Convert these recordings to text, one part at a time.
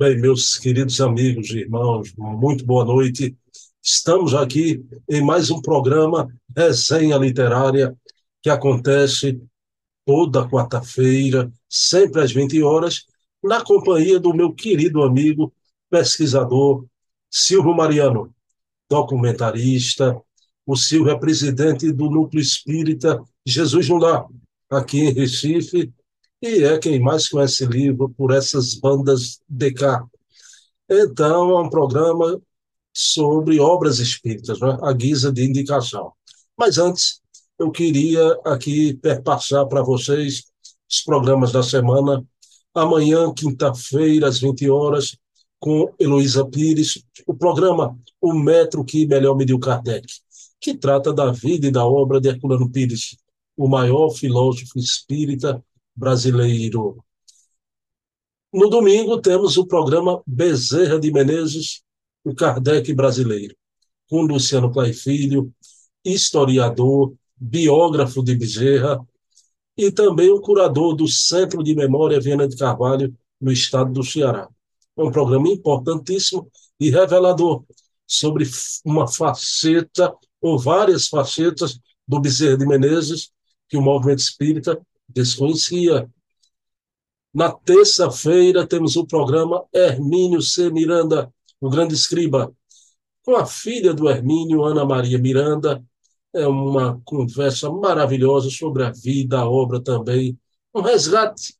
Bem, meus queridos amigos e irmãos, muito boa noite. Estamos aqui em mais um programa Resenha Literária, que acontece toda quarta-feira, sempre às 20 horas, na companhia do meu querido amigo, pesquisador Silvio Mariano, documentarista. O Silvio é presidente do Núcleo Espírita Jesus Lar, aqui em Recife, e é quem mais conhece livro por essas bandas de cá. Então, é um programa sobre obras espíritas, né? a guisa de indicação. Mas antes, eu queria aqui perpassar para vocês os programas da semana. Amanhã, quinta-feira, às 20 horas, com Heloísa Pires, o programa O Metro que Melhor Mediu Kardec, que trata da vida e da obra de Herculano Pires, o maior filósofo espírita brasileiro. No domingo, temos o programa Bezerra de Menezes, o Kardec brasileiro, com Luciano Clay Filho, historiador, biógrafo de Bezerra, e também o curador do Centro de Memória Viana de Carvalho, no estado do Ceará. É um programa importantíssimo e revelador sobre uma faceta ou várias facetas do Bezerra de Menezes que o movimento espírita desconhecia. Na terça-feira temos o programa Hermínio C. Miranda, o grande escriba, com a filha do Hermínio, Ana Maria Miranda. É uma conversa maravilhosa sobre a vida, a obra também, um resgate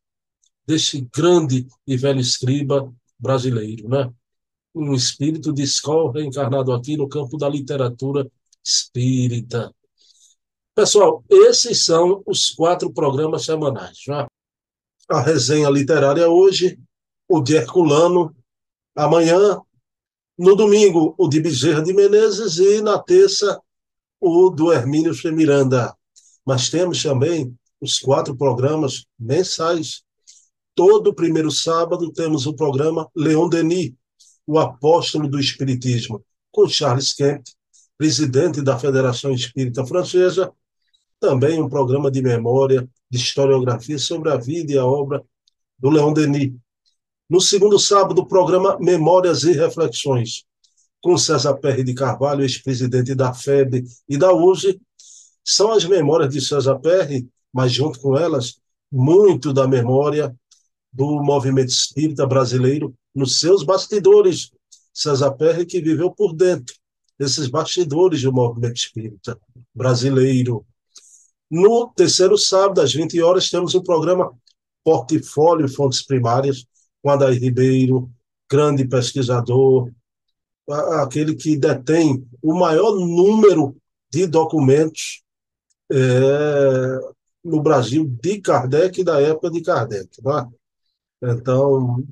deste grande e velho escriba brasileiro, né? Um espírito de escola reencarnado aqui no campo da literatura espírita. Pessoal, esses são os quatro programas semanais. Né? A resenha literária hoje, o de Herculano, amanhã, no domingo, o de Bezerra de Menezes e na terça, o do Hermínio Miranda. Mas temos também os quatro programas mensais. Todo primeiro sábado temos o programa Leon Denis, o apóstolo do Espiritismo, com Charles Kemp, presidente da Federação Espírita Francesa, também um programa de memória, de historiografia sobre a vida e a obra do Leon Denis. No segundo sábado, o programa Memórias e Reflexões, com César Perry de Carvalho, ex-presidente da FEB e da USE. São as memórias de César Perry, mas junto com elas, muito da memória do movimento espírita brasileiro nos seus bastidores. César Perry que viveu por dentro desses bastidores do movimento espírita brasileiro, no terceiro sábado, às 20 horas, temos o programa Portfólio Fontes Primárias, com Adair Ribeiro, grande pesquisador, aquele que detém o maior número de documentos é, no Brasil de Kardec da época de Kardec. É? Então,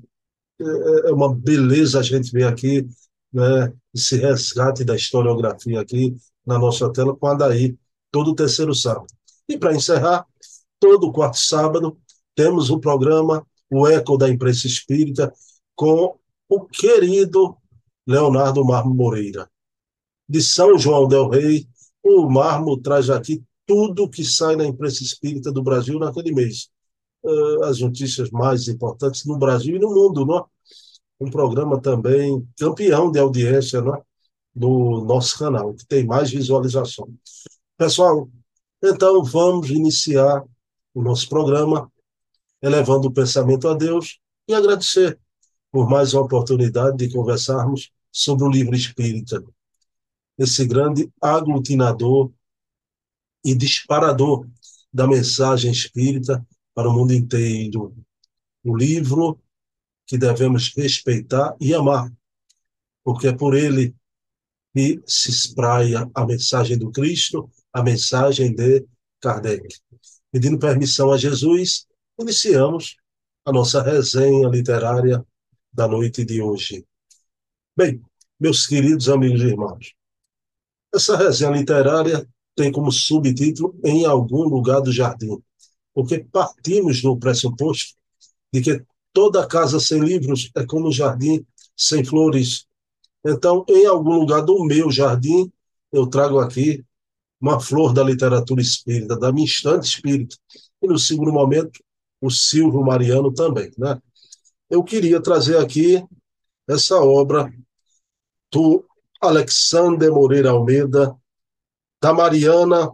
é, é uma beleza a gente ver aqui né, esse resgate da historiografia aqui na nossa tela com Adair, todo o terceiro sábado. E para encerrar, todo quarto sábado temos o programa O Eco da Imprensa Espírita com o querido Leonardo Marmo Moreira. De São João del Rei, o Marmo traz aqui tudo que sai na imprensa espírita do Brasil naquele mês. Uh, as notícias mais importantes no Brasil e no mundo, não é? Um programa também campeão de audiência não é? do nosso canal, que tem mais visualização. Pessoal, então, vamos iniciar o nosso programa elevando o pensamento a Deus e agradecer por mais uma oportunidade de conversarmos sobre o livro espírita, esse grande aglutinador e disparador da mensagem espírita para o mundo inteiro. O livro que devemos respeitar e amar, porque é por ele que se espraia a mensagem do Cristo a mensagem de Kardec. Pedindo permissão a Jesus, iniciamos a nossa resenha literária da noite de hoje. Bem, meus queridos amigos e irmãos, essa resenha literária tem como subtítulo Em Algum Lugar do Jardim, porque partimos do pressuposto de que toda casa sem livros é como um jardim sem flores. Então, em algum lugar do meu jardim, eu trago aqui uma flor da literatura espírita, da minha instante espírita. E no segundo momento, o Silvio Mariano também. Né? eu queria trazer aqui essa obra do Alexander Moreira Almeida, da Mariana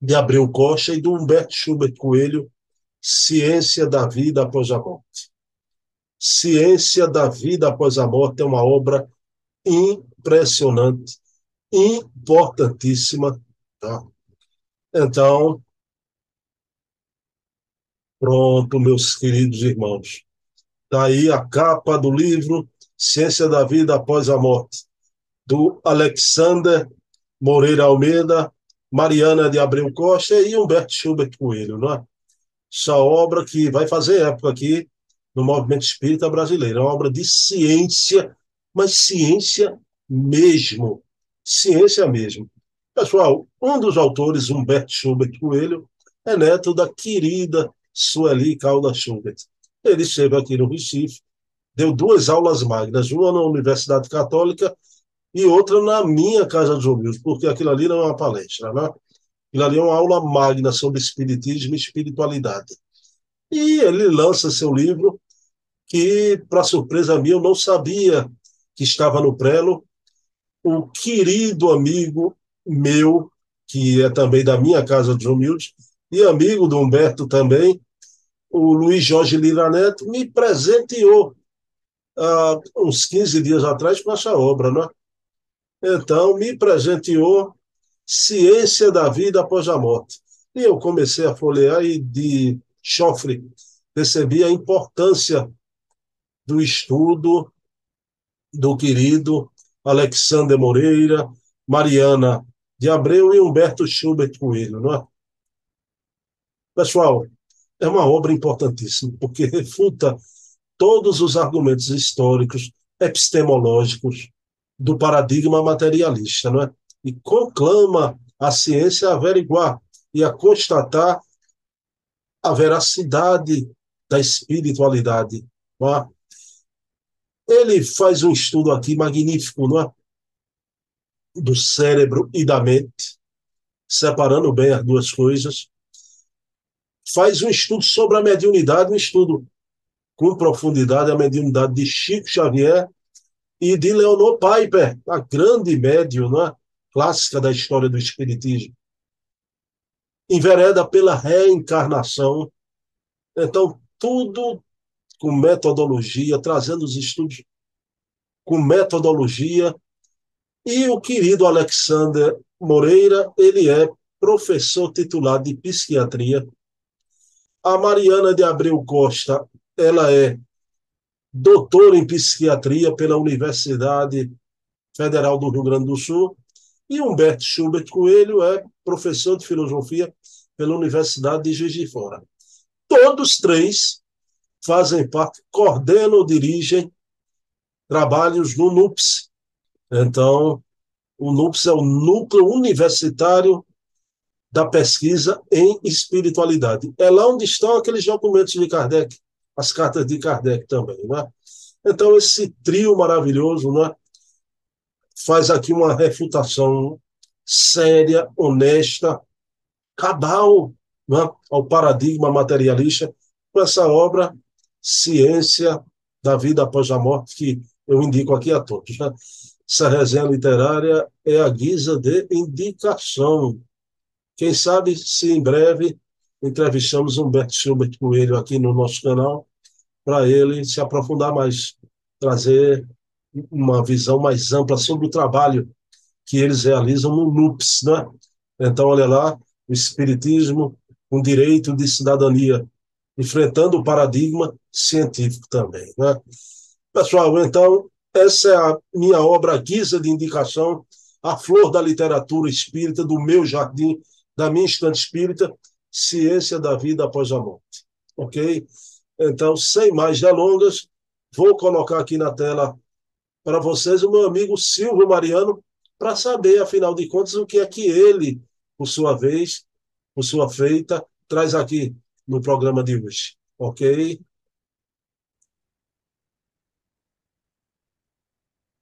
de Abreu Costa e do Humberto Schubert Coelho, Ciência da Vida Após a Morte. Ciência da Vida Após a Morte é uma obra impressionante, importantíssima. Tá? Então, pronto, meus queridos irmãos. Está aí a capa do livro Ciência da Vida Após a Morte, do Alexander Moreira Almeida, Mariana de Abreu Costa e Humberto Schubert Coelho, não é? Essa obra que vai fazer época aqui no movimento espírita brasileiro. É uma obra de ciência, mas ciência mesmo. Ciência mesmo. Pessoal, um dos autores, Humberto Schubert Coelho, é neto da querida Sueli Calda Schubert. Ele esteve aqui no Recife, deu duas aulas magnas, uma na Universidade Católica e outra na minha casa de ouvidos, porque aquilo ali não é uma palestra, né? Aquilo ali é uma aula magna sobre espiritismo e espiritualidade. E ele lança seu livro, que, para surpresa minha, eu não sabia que estava no prelo. O querido amigo meu, que é também da minha casa de humildes, e amigo do Humberto também, o Luiz Jorge Lira Neto, me presenteou há uns 15 dias atrás com essa obra, né? Então, me presenteou Ciência da Vida Após a Morte. E eu comecei a folhear e de chofre percebi a importância do estudo do querido Alexander Moreira, Mariana de Abreu e Humberto Schubert Coelho, não é? Pessoal, é uma obra importantíssima, porque refuta todos os argumentos históricos, epistemológicos, do paradigma materialista, não é? E conclama a ciência a averiguar e a constatar a veracidade da espiritualidade. Não é? Ele faz um estudo aqui magnífico, não é? Do cérebro e da mente, separando bem as duas coisas. Faz um estudo sobre a mediunidade, um estudo com profundidade, a mediunidade de Chico Xavier e de Leonor Piper, a grande médium né, clássica da história do Espiritismo. Envereda pela reencarnação. Então, tudo com metodologia, trazendo os estudos com metodologia. E o querido Alexander Moreira, ele é professor titular de psiquiatria. A Mariana de Abreu Costa, ela é doutor em psiquiatria pela Universidade Federal do Rio Grande do Sul, e Humberto Schubert Coelho é professor de filosofia pela Universidade de Juiz de Fora. Todos três fazem parte, coordenam dirigem trabalhos no NUPS. Então, o NUPS é o Núcleo Universitário da Pesquisa em Espiritualidade. É lá onde estão aqueles documentos de Kardec as cartas de Kardec também. Né? Então, esse trio maravilhoso né, faz aqui uma refutação séria, honesta, cabal né, ao paradigma materialista com essa obra Ciência da Vida Após a Morte, que eu indico aqui a todos. Né? Essa resenha literária é a guisa de indicação. Quem sabe se em breve entrevistamos Humberto Schubert Coelho aqui no nosso canal, para ele se aprofundar mais, trazer uma visão mais ampla sobre o trabalho que eles realizam no NUPS, né? Então, olha lá, o Espiritismo, um direito de cidadania, enfrentando o paradigma científico também, né? Pessoal, então, essa é a minha obra guisa de indicação, a flor da literatura espírita, do meu jardim, da minha estante espírita, Ciência da Vida Após a Morte. Ok? Então, sem mais delongas, vou colocar aqui na tela para vocês o meu amigo Silvio Mariano, para saber, afinal de contas, o que é que ele, por sua vez, por sua feita, traz aqui no programa de hoje. Ok?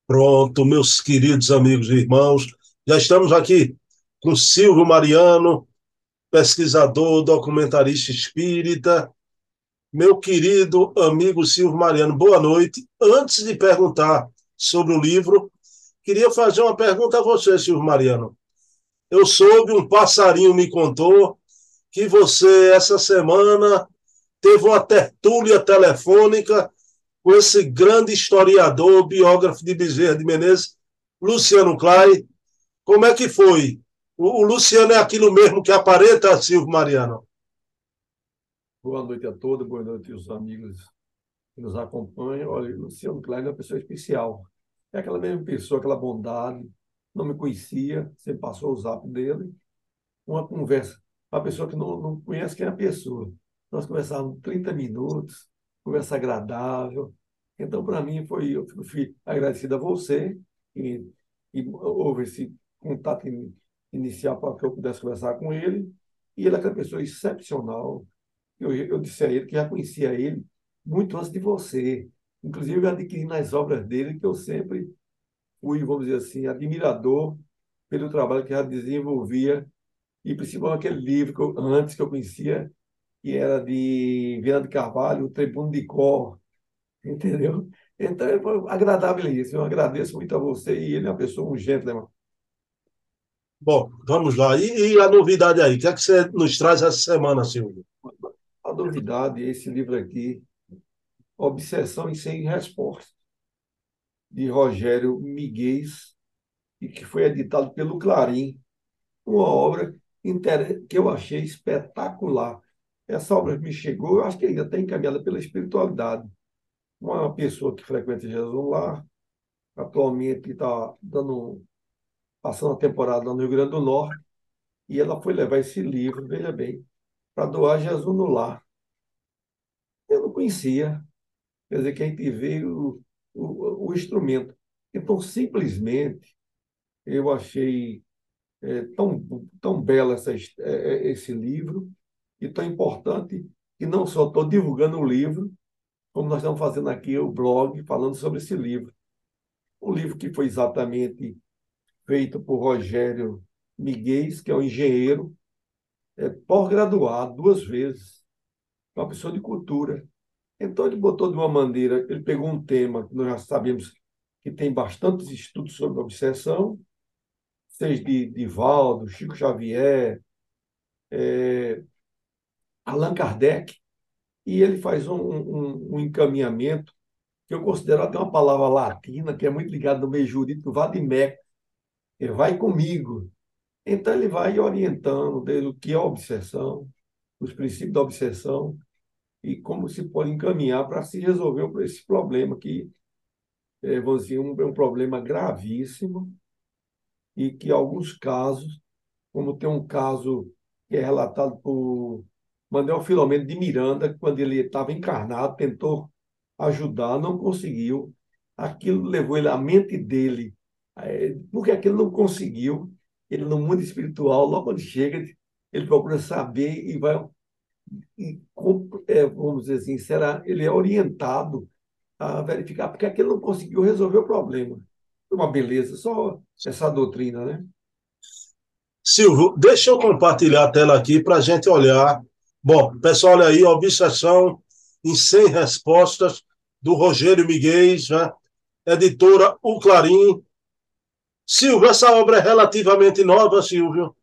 Pronto, meus queridos amigos e irmãos, já estamos aqui com Silvio Mariano, pesquisador, documentarista espírita, meu querido amigo Silvio Mariano, boa noite. Antes de perguntar sobre o livro, queria fazer uma pergunta a você, Silvio Mariano. Eu soube, um passarinho me contou que você, essa semana, teve uma tertúlia telefônica com esse grande historiador, biógrafo de Bezerra de Menezes, Luciano Clay. Como é que foi? O, o Luciano é aquilo mesmo que aparenta, Silvio Mariano? Boa noite a todos, boa noite aos amigos que nos acompanham. Olha, Luciano Klein é uma pessoa especial. É aquela mesma pessoa, aquela bondade. Não me conhecia, você passou o zap dele. Uma conversa. Uma pessoa que não, não conhece quem é a pessoa. Nós conversávamos 30 minutos, conversa agradável. Então, para mim, foi, eu fui agradecido a você e, e houve esse contato inicial para que eu pudesse conversar com ele. E ele é aquela pessoa excepcional. Eu, eu disse a ele que já conhecia ele muito antes de você. Inclusive, adquiri nas obras dele, que eu sempre fui, vamos dizer assim, admirador pelo trabalho que já desenvolvia, e principalmente aquele livro que eu, antes que eu conhecia, que era de Viana de Carvalho, O Tribuno de Cor, entendeu? Então, é agradável isso. Eu agradeço muito a você e ele é uma pessoa, um gentleman. Bom, vamos lá. E, e, a novidade aí? O que é que você nos traz essa semana, Silvio? A novidade é esse livro aqui, Obsessão e Sem Resposta, de Rogério Miguel, e que foi editado pelo Clarim. Uma obra que eu achei espetacular. Essa obra me chegou, eu acho que ainda está encaminhada pela espiritualidade. Uma pessoa que frequenta Jesus lá, atualmente está dando, passando a temporada no Rio Grande do Norte, e ela foi levar esse livro, veja bem, para doar Jesus no lar. Eu não conhecia. Quer dizer, que a gente vê o, o, o instrumento. Então, simplesmente, eu achei é, tão, tão belo essa, é, esse livro, e tão importante que não só estou divulgando o livro, como nós estamos fazendo aqui o blog falando sobre esse livro. Um livro que foi exatamente feito por Rogério Miguel, que é um engenheiro, é, pós-graduado duas vezes, uma pessoa de cultura. Então ele botou de uma maneira, ele pegou um tema que nós já sabemos que tem bastantes estudos sobre obsessão, seja de, de Valdo, Chico Xavier, é, Allan Kardec, e ele faz um, um, um, encaminhamento que eu considero até uma palavra latina, que é muito ligada no meio jurídico, vadimeco, que vai comigo. Então ele vai orientando desde o que é obsessão, os princípios da obsessão e como se pode encaminhar para se resolver esse problema que, é, vamos dizer, um, é um problema gravíssimo e que alguns casos, como tem um caso que é relatado por Manuel Filomeno de Miranda, quando ele estava encarnado, tentou ajudar, não conseguiu. Aquilo levou ele, a mente dele, é, porque aquilo não conseguiu. Ele, no mundo espiritual, logo quando chega, ele procura saber e vai. E, é, vamos dizer assim, será, ele é orientado a verificar, porque aquilo não conseguiu resolver o problema. Uma beleza, só essa doutrina, né? Silvio, deixa eu compartilhar a tela aqui para a gente olhar Bom, pessoal, olha aí, Obsessão em 100 Respostas, do Rogério Miguel, né? editora O Clarim. Silvio, essa obra é relativamente nova, Silvio?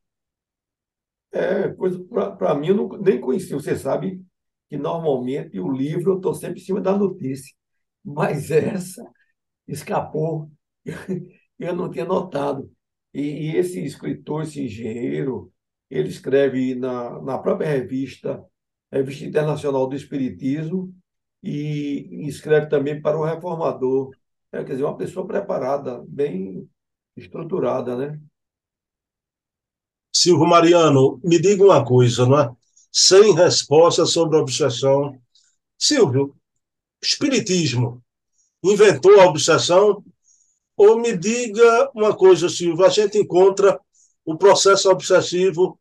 É, para mim, eu não, nem conhecia. Você sabe que normalmente o livro eu estou sempre em cima da notícia, mas essa escapou, eu não tinha notado. E, e esse escritor, esse engenheiro, ele escreve na, na própria revista, Revista Internacional do Espiritismo, e escreve também para o Reformador. É, quer dizer, uma pessoa preparada, bem estruturada, né? Silvio Mariano, me diga uma coisa, não é? Sem resposta sobre a obsessão. Silvio, Espiritismo inventou a obsessão? Ou me diga uma coisa, Silvio, a gente encontra o processo obsessivo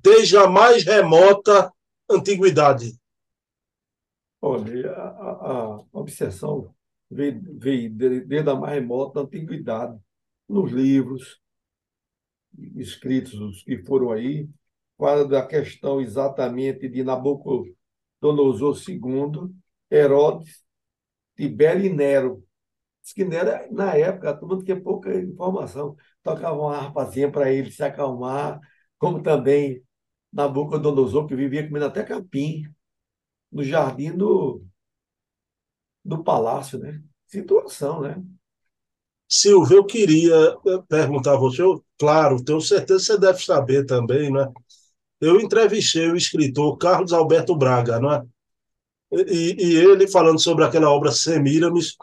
desde a mais remota antiguidade? Olha, a, a obsessão veio, veio desde a mais remota antiguidade, nos livros escritos, os que foram aí, fala da questão exatamente de Nabucodonosor, Donosor II, Herodes, Tibério e Nero. Nero, na época, todo mundo tinha pouca informação. Tocava uma harpazinha para ele se acalmar, como também Nabucodonosor, que vivia comendo até capim no jardim do, do palácio, né? Situação, né? Silvio, eu queria eh, perguntar a você, eu, claro, tenho certeza que você deve saber também, né? Eu entrevistei o escritor Carlos Alberto Braga, não é? E, e ele, falando sobre aquela obra Semiramis,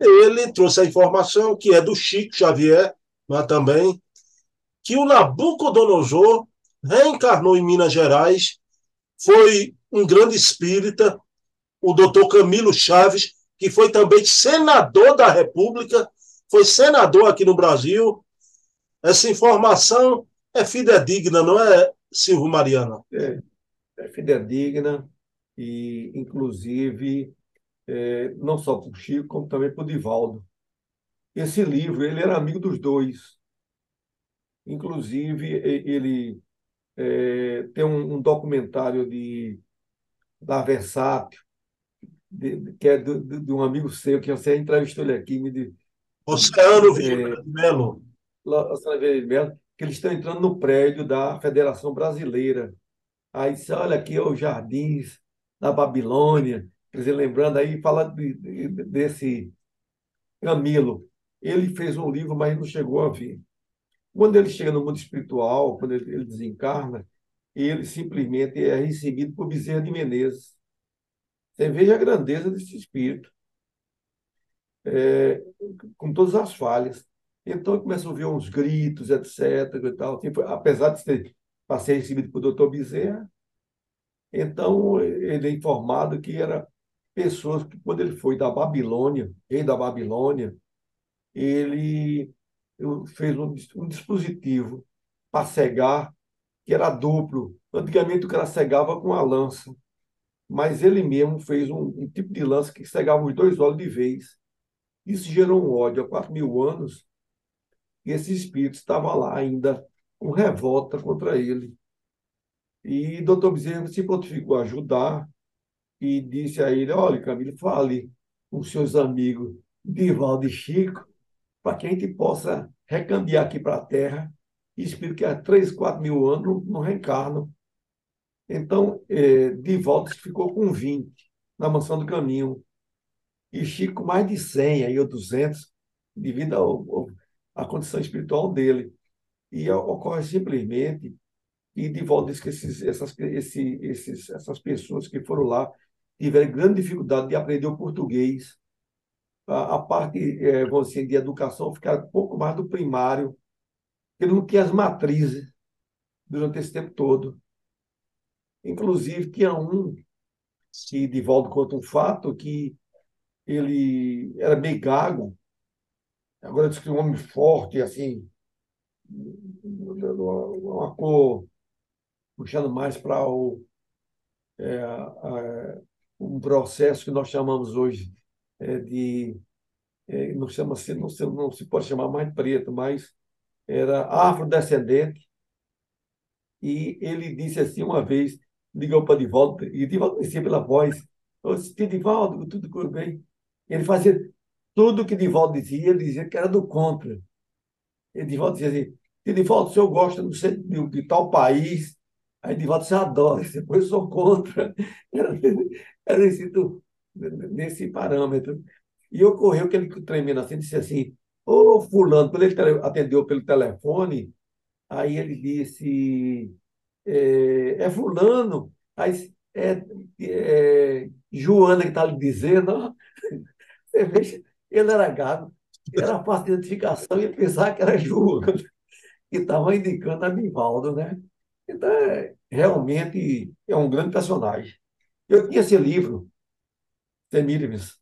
ele trouxe a informação que é do Chico Xavier, não é, também, que o Nabucodonosor reencarnou em Minas Gerais, foi um grande espírita, o doutor Camilo Chaves, que foi também senador da República, foi senador aqui no Brasil. Essa informação é fidedigna, não é, Silvio Mariano? É, é fidedigna e, inclusive, é, não só para o Chico, como também para o Divaldo. Esse livro, ele era amigo dos dois. Inclusive, ele é, tem um, um, documentário de, da Versátil, de, que é de, de, um amigo seu, que você entrevistou ele aqui. Me, Oceano Vieira de Melo. Oceano Vieira de Melo, que eles estão entrando no prédio da Federação Brasileira. Aí disse, olha aqui é os jardins da Babilônia, dizer, lembrando aí, fala de, de, desse Camilo. Ele fez um livro, mas não chegou a ver. Quando ele chega no mundo espiritual, quando ele, ele desencarna, ele simplesmente é recebido por Bezerra de Menezes. Você veja a grandeza desse espírito, é, com todas as falhas. Então, começa a ouvir uns gritos, etc. E tal. Assim, apesar de ser, ser recebido por doutor Bezerra, então ele é informado que era pessoas que, quando ele foi da Babilônia, rei da Babilônia, ele fez um, um dispositivo para cegar, que era duplo. Antigamente o cara cegava com a lança, mas ele mesmo fez um, um tipo de lança que cegava os dois olhos de vez. Isso gerou um ódio há quatro mil anos, e esse espírito estava lá ainda com revolta contra ele. E doutor Bezerra se prontificou a ajudar e disse a ele, olha, Camilo, fale com seus amigos Divaldo e Chico, para que a gente possa recambiar aqui para a Terra. Espírito que há 3, 4 mil anos não, reencarnam. Então, é, Divaldo ficou com 20 na Mansão do Caminho. E Chico mais de 100, aí, ou 200, devido ao, ao, à condição espiritual dele. E ocorre simplesmente e Divaldo diz que esses, essas, esse, esses, essas pessoas que foram lá tiveram grande dificuldade de aprender o português. A, a parte, é, dizer, de educação ficaram um pouco mais do primário. Ele não tinha as matrizes durante esse tempo todo. Inclusive, tinha um que Divaldo conta um fato que ele era meio gago, agora diz que um homem forte, assim, uma cor puxando mais para o, é, um processo que nós chamamos hoje é, de. É, não, chama -se, não, se, não se pode chamar mais preto, mas era afrodescendente. E ele disse assim uma vez, ligou para Divaldo, e Divaldo conhecia pela voz, eu disse, Divaldo, tudo bem. Ele fazia tudo que Divaldo dizia, ele dizia que era do contra. E Divaldo dizia assim, Divaldo, o senhor gosta de, de, de tal país, Aí Divaldo você adora, depois sou contra. Era, nesse parâmetro. E ocorreu que ele tremendo assim, disse assim, ô fulano, quando ele atendeu pelo telefone, aí ele disse, é, é fulano, aí é, é Joana que está lhe dizendo, você vê, ele era gago, era fácil de identificação e pensar que era Joana, que estava indicando a Divaldo, né? Então, é, realmente é um grande personagem. Eu tinha esse livro, Temílimes.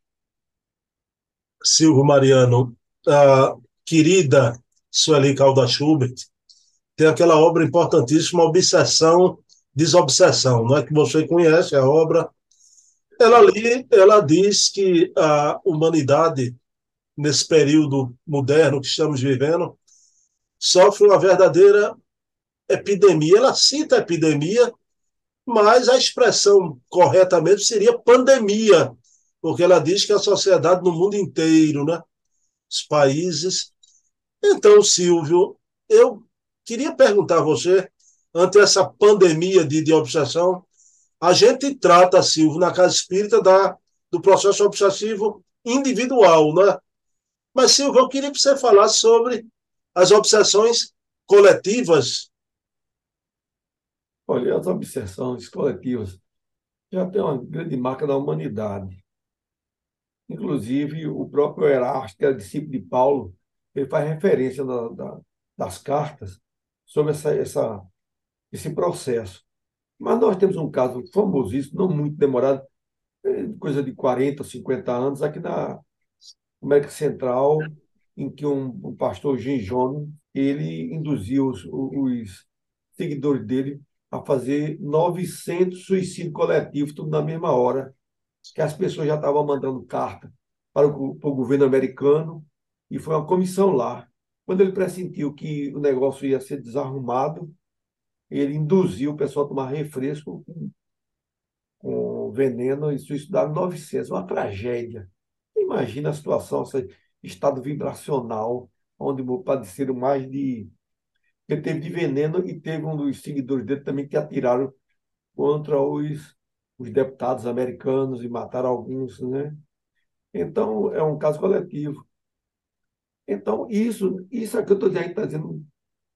Silvio Mariano, a querida Sueli Calda Schubert, tem aquela obra importantíssima, Obsessão, Desobsessão, não é que você conhece a obra. Ela ali, ela diz que a humanidade nesse período moderno que estamos vivendo sofre uma verdadeira epidemia, ela cita a epidemia, mas a expressão corretamente seria pandemia, porque ela diz que a sociedade no mundo inteiro, né? os países. Então, Silvio, eu queria perguntar a você, ante essa pandemia de, de obsessão, a gente trata, Silvio, na Casa Espírita da, do processo obsessivo individual, né? Mas, Silvio, eu queria que você falasse sobre as obsessões coletivas. Olha, as obsessões coletivas já tem uma grande marca da humanidade. Inclusive, o próprio Erasto, que é discípulo de Paulo, ele faz referência na, da, das cartas sobre essa, essa, esse processo. Mas nós temos um caso famosíssimo, não muito demorado, é, coisa de 40, 50 anos, aqui na América Central, em que um, um pastor Jim Jones, ele induziu os, os seguidores dele a fazer 900 suicídios coletivos, tudo na mesma hora, que as pessoas já estavam mandando carta para o, para o governo americano, e foi uma comissão lá. Quando ele pressentiu que o negócio ia ser desarrumado, ele induziu o pessoal a tomar refresco com, com veneno e suicidaram 900. Uma tragédia. Imagina a situação, esse estado vibracional, onde padeceram mais de. Ele teve de veneno e teve um dos seguidores dele também que atiraram contra os os deputados americanos e mataram alguns, né? Então, é um caso coletivo. Então, isso, isso é que eu estou tá dizendo,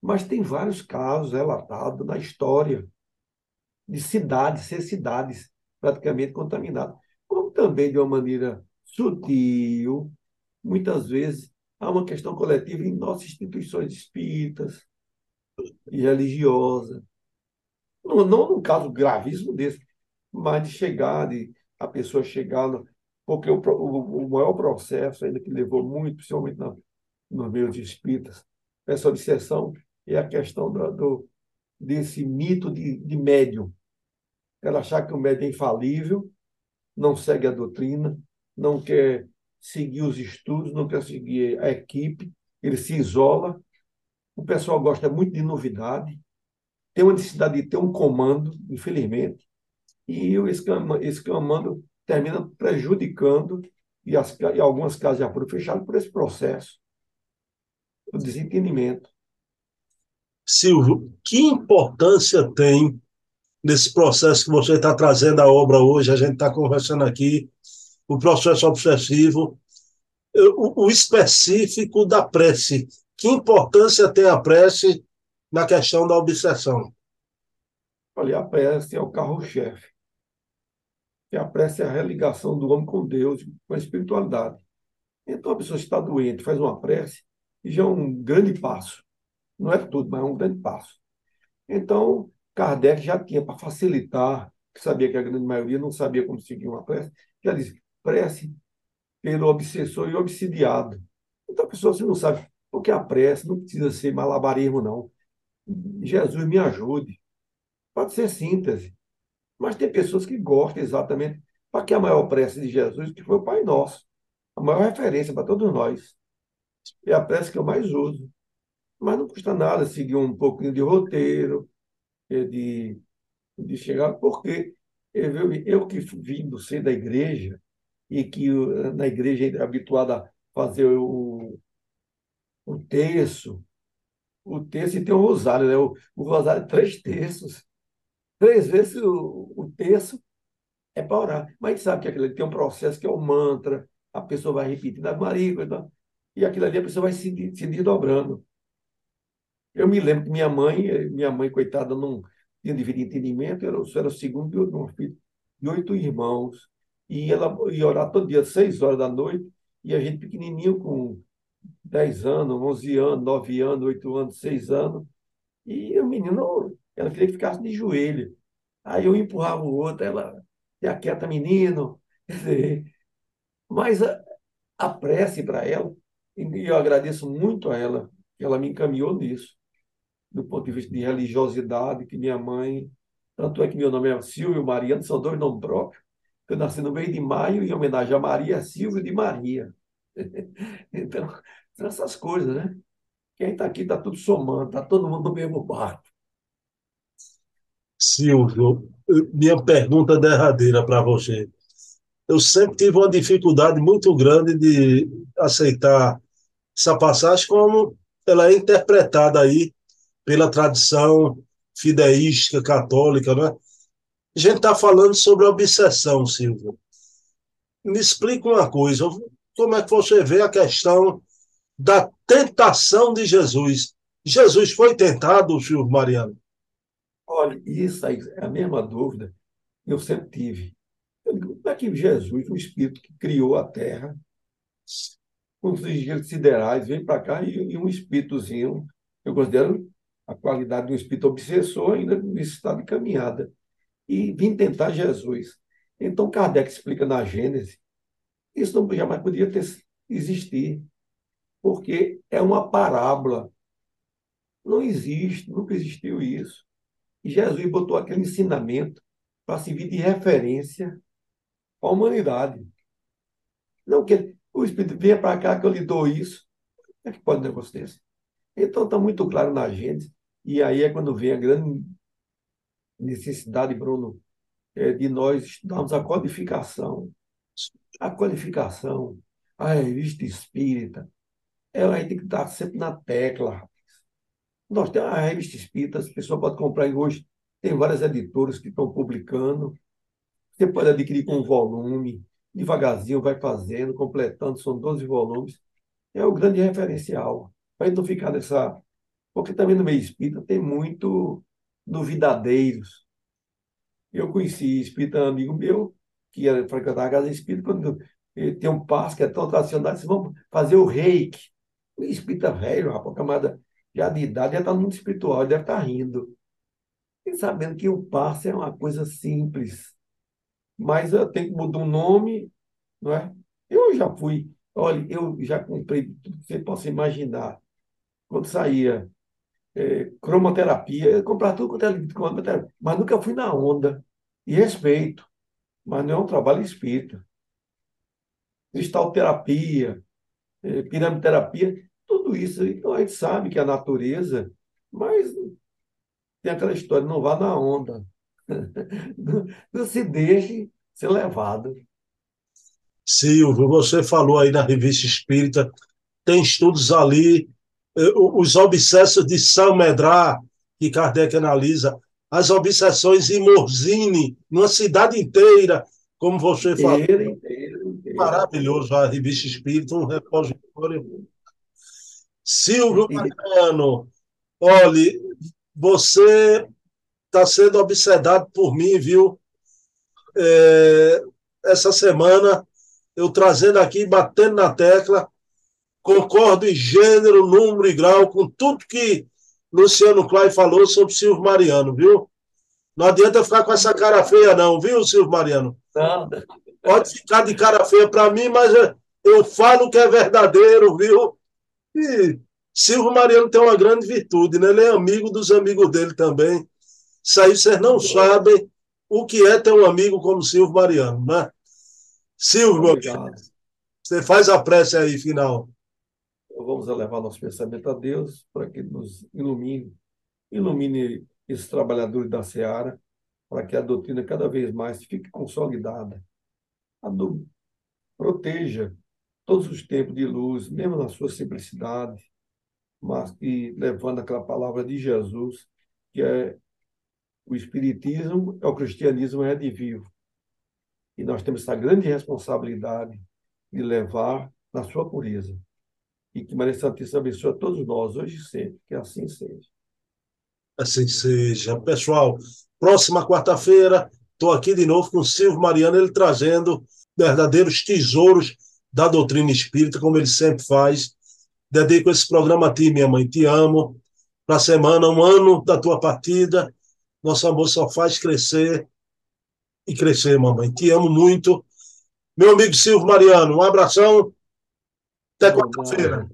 mas tem vários casos relatados na história de cidades, ser cidades praticamente contaminadas. Como também, de uma maneira sutil, muitas vezes, há uma questão coletiva em nossas instituições espíritas e religiosas. Não, não num caso gravíssimo desse, mas de chegar, de a pessoa chegar, no, porque o, o, o, maior processo ainda que levou muito, principalmente na, nos meios espíritas, essa obsessão é a questão do, do desse mito de, de médium. Ela achar que o médium é infalível, não segue a doutrina, não quer seguir os estudos, não quer seguir a equipe, ele se isola. O pessoal gosta muito de novidade, tem uma necessidade de ter um comando, infelizmente e esse, esse comando termina prejudicando, e, as, e algumas casas já foram fechadas por esse processo, o desentendimento. Silvio, que importância tem nesse processo que você está trazendo a obra hoje, a gente está conversando aqui, o processo obsessivo, o, o específico da prece. Que importância tem a prece na questão da obsessão? Olha, a prece é o carro-chefe a prece é a religação do homem com Deus, com a espiritualidade. Então, a pessoa está doente, faz uma prece, e já é um grande passo. Não é tudo, mas é um grande passo. Então, Kardec já tinha, para facilitar, que sabia que a grande maioria não sabia como seguir uma prece, já disse, prece pelo obsessor e obsidiado. Então, a pessoa, se não sabe o que é a prece, não precisa ser malabarismo, não. Jesus me ajude. Pode ser síntese. Mas tem pessoas que gostam exatamente para que a maior prece de Jesus, que foi o Pai Nosso, a maior referência para todos nós. É a prece que eu mais uso. Mas não custa nada seguir um pouquinho de roteiro, é de, de chegar, porque eu, eu que vim do ser da igreja, e que na igreja é habituado a fazer o, o terço, o terço e tem o rosário, né? o, o rosário é três terços. Três vezes o, o terço é para orar. Mas a gente sabe que aquilo ali tem um processo que é o mantra, a pessoa vai repetindo a Maria, e aquilo ali a pessoa vai se, se desdobrando. Eu me lembro que minha mãe, minha mãe, coitada, não tinha devido entendimento, eu era o segundo de um filho de oito irmãos, e ela ia orar todo dia, seis horas da noite, e a gente pequenininho, com dez anos, onze anos, nove anos, oito anos, seis anos, e o menino ela queria que ficasse de joelho. Aí eu empurrava o outro, ela, se quieta, menino. Mas a, a prece para ela, e eu agradeço muito a ela, que ela me encaminhou nisso, do ponto de vista de religiosidade, que minha mãe. Tanto é que meu nome é Silvio Mariano, são dois nomes próprios. Eu nasci no mês de maio, em homenagem a Maria Silvio de Maria. então, são essas coisas, né? Quem está aqui está tudo somando, está todo mundo no mesmo barco. Silvio, minha pergunta derradeira para você. Eu sempre tive uma dificuldade muito grande de aceitar essa passagem como ela é interpretada aí pela tradição fideística católica, né? A gente está falando sobre obsessão, Silvio. Me explica uma coisa, como é que você vê a questão da tentação de Jesus? Jesus foi tentado, Silvio Mariano? Olha, isso aí é a mesma dúvida que eu sempre tive. Eu digo, como é que Jesus, o Espírito que criou a Terra, com os engenheiros siderais, vem para cá e, e, um espíritozinho, eu considero a qualidade de um espírito obsessor ainda nesse estado de caminhada, e vim tentar Jesus. Então, Kardec explica na Gênesis, isso não jamais podia ter, existir, porque é uma parábola. Não existe, nunca existiu isso. E Jesus botou aquele ensinamento para servir de referência à humanidade. Não que o Espírito venha para cá que eu lhe dou isso. Como é que pode um negócio desse? Então está muito claro na gente. E aí é quando vem a grande necessidade, Bruno, é de nós estudarmos a codificação. A codificação, a revista espírita, ela tem que estar sempre na tecla, nós temos a revista Espírita, as pessoas podem comprar hoje. Tem várias editoras que estão publicando. Você pode adquirir com um volume, devagarzinho, vai fazendo, completando, são 12 volumes. É o grande referencial. Para não ficar nessa. Porque também no meio espírita tem muito duvidadeiros. Eu conheci espírita amigo meu, que era frequentar a casa espírita, quando tem um passo que é tão tradicional, disse, vamos fazer o reiki. O espírita velho, rapaz, camada já de idade, já está no mundo espiritual, deve estar tá rindo. E sabendo que o passe é uma coisa simples. Mas eu tenho que mudar um nome, não é? Eu já fui, olha, eu já comprei tudo que você possa imaginar. Quando saía é, cromoterapia, eu comprava tudo quanto era de cromoterapia, mas nunca fui na onda. E respeito, mas não é um trabalho espírita. Cristalterapia, é, piramiderapia, tudo isso. Então a gente sabe que a natureza, mas tem aquela história, não vá na onda. Não, não se deixe ser levado. Silvio, você falou aí na revista Espírita, tem estudos ali, eh, os obsessos de São Medrar, que Kardec analisa, as obsessões em Morzine, numa cidade inteira, como você falou. Inteira, inteira. Maravilhoso a revista Espírita, um repositório Silvio Mariano, olhe, você está sendo obsedado por mim, viu? É, essa semana, eu trazendo aqui, batendo na tecla, concordo em gênero, número e grau com tudo que Luciano Clay falou sobre Silvio Mariano, viu? Não adianta ficar com essa cara feia, não, viu, Silvio Mariano? Não. Pode ficar de cara feia para mim, mas eu falo que é verdadeiro, viu? E Silvio Mariano tem uma grande virtude, né? Ele é amigo dos amigos dele também. Isso aí vocês não sabem o que é ter um amigo como Silvio Mariano, né? Silvio, você faz a prece aí, final. Então, vamos elevar nosso pensamento a Deus para que nos ilumine, ilumine esses trabalhadores da Seara, para que a doutrina cada vez mais fique consolidada. A do... Proteja todos os tempos de luz, mesmo na sua simplicidade, mas que levando aquela palavra de Jesus, que é o Espiritismo é o cristianismo redivivo. E nós temos essa grande responsabilidade de levar na sua pureza. E que Maria Santíssima abençoe a todos nós, hoje e sempre, que assim seja. Assim seja. Pessoal, próxima quarta-feira, estou aqui de novo com o Silvio Mariano, ele trazendo verdadeiros tesouros da doutrina espírita, como ele sempre faz. Dedico esse programa a ti, minha mãe. Te amo. Para a semana, um ano da tua partida. Nosso amor só faz crescer e crescer, mamãe. Te amo muito. Meu amigo Silvio Mariano, um abração. Até quarta-feira.